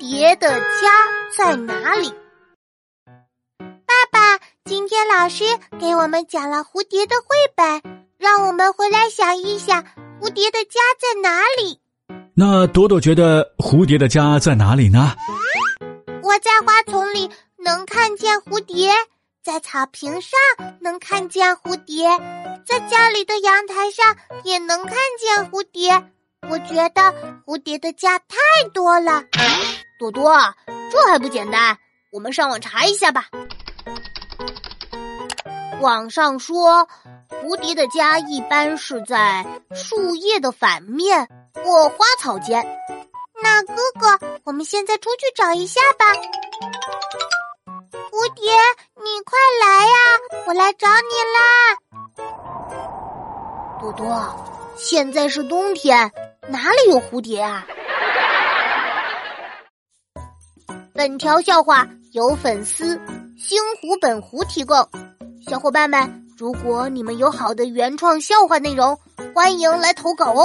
蝶的家在哪里？爸爸，今天老师给我们讲了蝴蝶的绘本，让我们回来想一想，蝴蝶的家在哪里？那朵朵觉得蝴蝶的家在哪里呢？我在花丛里能看见蝴蝶，在草坪上能看见蝴蝶，在家里的阳台上也能看见蝴蝶。我觉得蝴蝶的家太多了，朵朵，这还不简单？我们上网查一下吧。网上说，蝴蝶的家一般是在树叶的反面或花草间。那哥哥，我们现在出去找一下吧。蝴蝶，你快来呀，我来找你啦！朵朵，现在是冬天。哪里有蝴蝶啊？本条笑话由粉丝星湖本湖提供。小伙伴们，如果你们有好的原创笑话内容，欢迎来投稿哦。